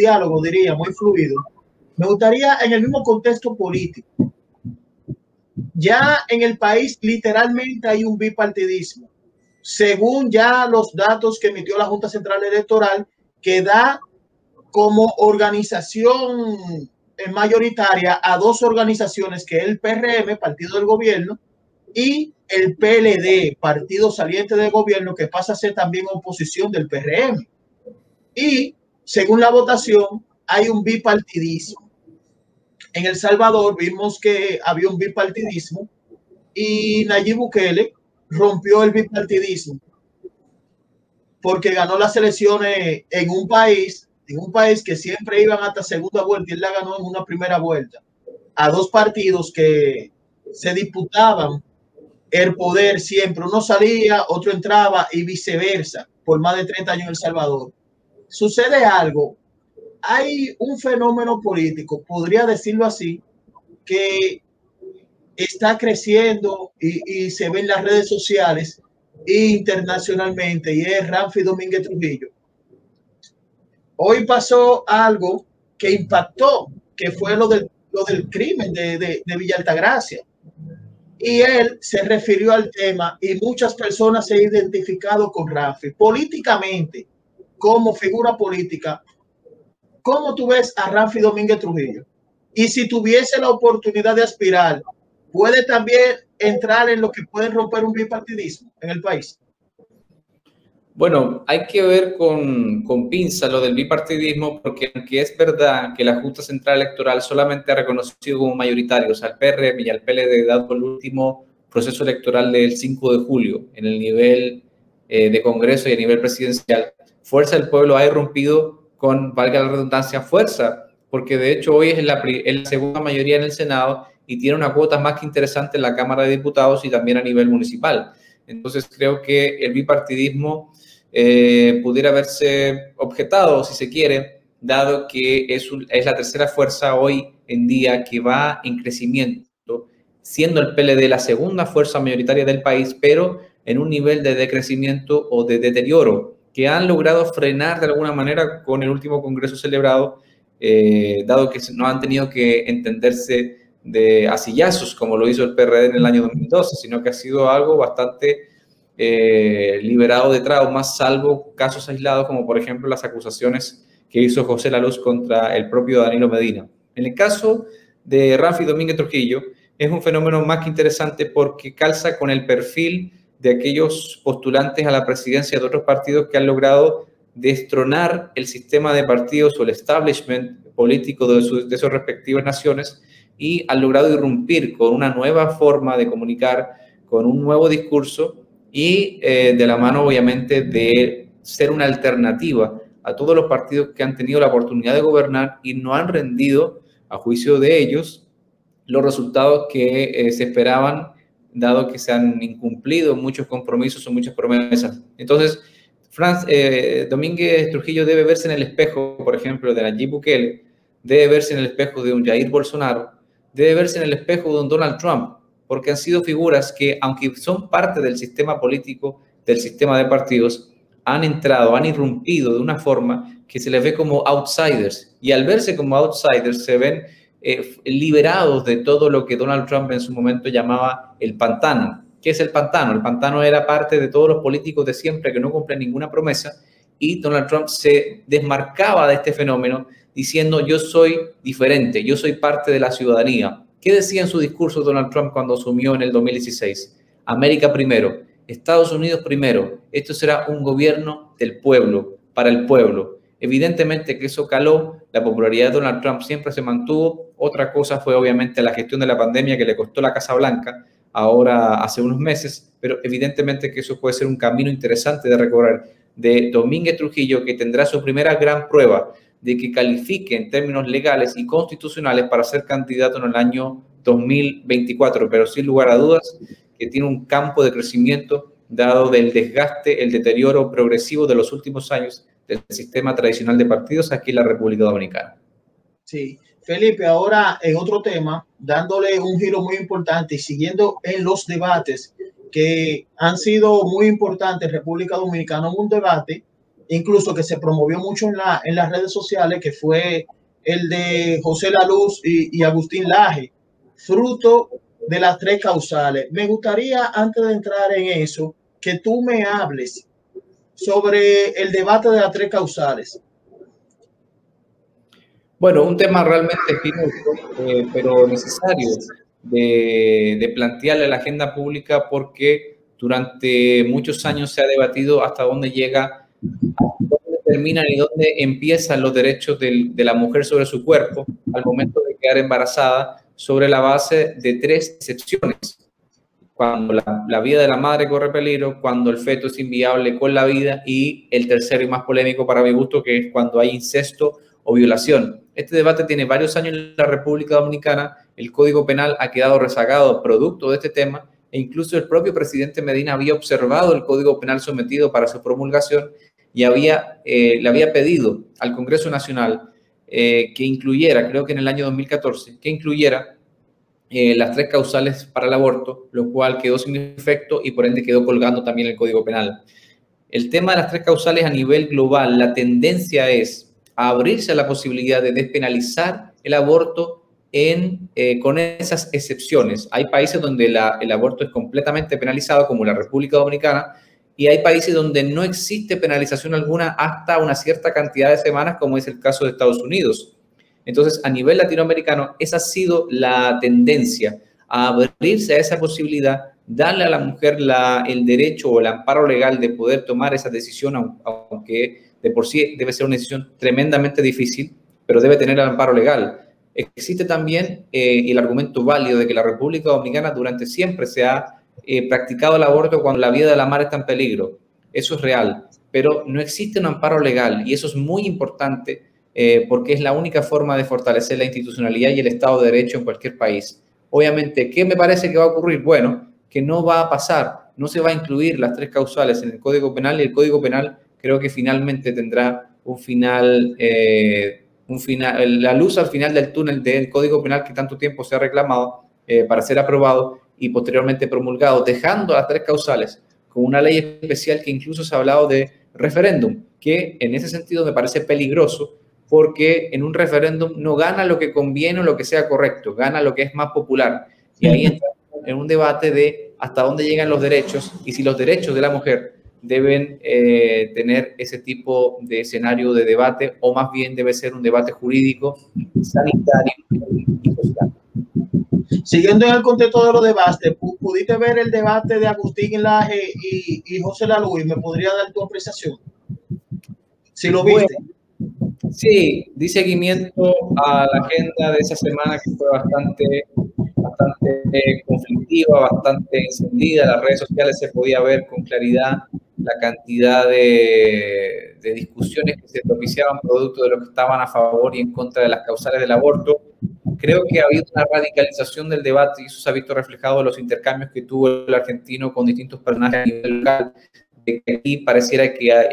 diálogo, diría, muy fluido. Me gustaría en el mismo contexto político. Ya en el país literalmente hay un bipartidismo. Según ya los datos que emitió la Junta Central Electoral, que da como organización mayoritaria a dos organizaciones, que es el PRM, Partido del Gobierno, y el PLD, Partido Saliente del Gobierno, que pasa a ser también oposición del PRM. Y según la votación, hay un bipartidismo. En El Salvador vimos que había un bipartidismo y Nayib Bukele rompió el bipartidismo porque ganó las elecciones en un país en un país que siempre iban hasta segunda vuelta y él la ganó en una primera vuelta a dos partidos que se disputaban el poder siempre. Uno salía, otro entraba y viceversa por más de 30 años en El Salvador. Sucede algo. Hay un fenómeno político, podría decirlo así, que está creciendo y, se ve en las redes sociales internacionalmente y es Ramfi Domínguez Trujillo Hoy pasó algo que impactó, que fue lo del, lo del crimen de, de, de Villa. Y él se refirió al tema y muchas personas se han identificado con Rafi políticamente, como figura política. ¿Cómo tú ves a Rafi Domínguez Trujillo? Y si tuviese la oportunidad de aspirar, ¿puede también entrar en lo que puede romper un bipartidismo en el país? Bueno, hay que ver con, con, pinza lo del bipartidismo, porque aunque es verdad que la Junta Central Electoral solamente ha reconocido como mayoritarios al PRM y al PLD, dado el último proceso electoral del 5 de julio en el nivel eh, de Congreso y a nivel presidencial, Fuerza del Pueblo ha irrumpido con, valga la redundancia, fuerza, porque de hecho hoy es la, segunda mayoría en el Senado y tiene una cuota más que interesante en la Cámara de Diputados y también a nivel municipal. Entonces creo que el bipartidismo eh, pudiera haberse objetado, si se quiere, dado que es, es la tercera fuerza hoy en día que va en crecimiento, siendo el PLD la segunda fuerza mayoritaria del país, pero en un nivel de decrecimiento o de deterioro que han logrado frenar de alguna manera con el último congreso celebrado, eh, dado que no han tenido que entenderse de asillazos como lo hizo el PRD en el año 2012, sino que ha sido algo bastante eh, liberado de traumas, salvo casos aislados como por ejemplo las acusaciones que hizo José Laluz contra el propio Danilo Medina. En el caso de Rafi Domínguez Trujillo, es un fenómeno más que interesante porque calza con el perfil de aquellos postulantes a la presidencia de otros partidos que han logrado destronar el sistema de partidos o el establishment político de, sus, respectivas naciones y han logrado irrumpir con una nueva forma de comunicar, con un nuevo discurso y eh, de la mano obviamente de ser una alternativa a todos los partidos que han tenido la oportunidad de gobernar y no han rendido, a juicio de ellos, los resultados que eh, se esperaban, dado que se han incumplido muchos compromisos o muchas promesas. Entonces, Franz, eh, Domínguez Trujillo debe verse en el espejo, por ejemplo, de Nayib Bukele, debe verse en el espejo de un Jair Bolsonaro, debe verse en el espejo de un Donald Trump, porque han sido figuras que, aunque son parte del sistema político, del sistema de partidos, han entrado, han irrumpido de una forma que se les ve como outsiders. Y al verse como outsiders, se ven eh, liberados de todo lo que Donald Trump en su momento llamaba el pantano. ¿Qué es el pantano? El pantano era parte de todos los políticos de siempre que no cumplen ninguna promesa y Donald Trump se desmarcaba de este fenómeno diciendo yo soy diferente, yo soy parte de la ciudadanía, ¿Qué decía en su discurso Donald Trump cuando asumió en el 2016? América primero, Estados Unidos primero, esto será un gobierno del pueblo, para el pueblo. Evidentemente que eso caló, la popularidad de Donald Trump siempre se mantuvo. Otra cosa fue obviamente la gestión de la pandemia que le costó la Casa Blanca ahora hace unos meses, pero evidentemente que eso puede ser un camino interesante de recorrer de Domínguez Trujillo, que tendrá su primera gran prueba de que califique en términos legales y constitucionales para ser candidato en el año 2024, pero sin lugar a dudas que tiene un campo de crecimiento dado del desgaste, el deterioro progresivo de los últimos años del sistema tradicional de partidos aquí en la República Dominicana. Sí, Felipe, ahora en otro tema, dándole un giro muy importante y siguiendo en los debates que han sido muy importantes en República Dominicana, un debate incluso que se promovió mucho en, la, en las redes sociales, que fue el de José La Luz y, y Agustín Laje, fruto de las tres causales. Me gustaría, antes de entrar en eso, que tú me hables sobre el debate de las tres causales. Bueno, un tema realmente eh, pero necesario de, de plantearle a la agenda pública porque durante muchos años se ha debatido hasta dónde llega, dónde terminan y dónde empiezan los derechos de la mujer sobre su cuerpo al momento de quedar embarazada sobre la base de tres excepciones. Cuando la, vida de la madre corre peligro, cuando el feto es inviable con la vida y el tercero y más polémico para mi gusto, que es cuando hay incesto o violación. Este debate tiene varios años en la República Dominicana, el Código Penal ha quedado rezagado producto de este tema e incluso el propio presidente Medina había observado el Código Penal sometido para su promulgación y había, eh, le había pedido al Congreso Nacional eh, que incluyera, creo que en el año 2014, que incluyera eh, las tres causales para el aborto, lo cual quedó sin efecto y por ende quedó colgando también el Código Penal. El tema de las tres causales a nivel global, la tendencia es abrirse a la posibilidad de despenalizar el aborto eh, con esas excepciones. Hay países donde el aborto es completamente penalizado, como la República Dominicana, y hay países donde no existe penalización alguna hasta una cierta cantidad de semanas, como es el caso de Estados Unidos. Entonces, a nivel latinoamericano, esa ha sido la tendencia, a abrirse a esa posibilidad, darle a la mujer el derecho o el amparo legal de poder tomar esa decisión, aunque de por sí debe ser una decisión tremendamente difícil, pero debe tener el amparo legal. Existe también eh, el argumento válido de que la República Dominicana durante siempre se ha eh, practicado el aborto cuando la vida de la madre está en peligro. Eso es real, pero no existe un amparo legal y eso es muy importante eh, porque es la única forma de fortalecer la institucionalidad y el Estado de Derecho en cualquier país. Obviamente, ¿qué me parece que va a ocurrir? Bueno, que no va a pasar, no se va a incluir las tres causales en el Código Penal y el Código Penal creo que finalmente tendrá un final, eh, un final, la luz al final del túnel del Código Penal que tanto tiempo se ha reclamado eh, para ser aprobado y posteriormente promulgado, dejando las tres causales con una ley especial que incluso se ha hablado de referéndum, que en ese sentido me parece peligroso porque en un referéndum no gana lo que conviene o lo que sea correcto, gana lo que es más popular. Y ahí entra en un debate de hasta dónde llegan los derechos y si los derechos de la mujer deben eh, tener ese tipo de escenario de debate o más bien debe ser un debate jurídico, sanitario y social. Siguiendo en el contexto de los debates, ¿pudiste ver el debate de Agustín Laje y, y José Laluy? ¿Me podría dar tu apreciación? Si lo viste. Sí, di seguimiento a la agenda de esa semana que fue bastante, bastante eh, conflictiva, bastante encendida. Las redes sociales se podía ver con claridad la cantidad de, discusiones que se propiciaban producto de los que estaban a favor y en contra de las causales del aborto. Creo que ha habido una radicalización del debate y eso se ha visto reflejado en los intercambios que tuvo el argentino con distintos personajes a nivel local. De que aquí pareciera que hay,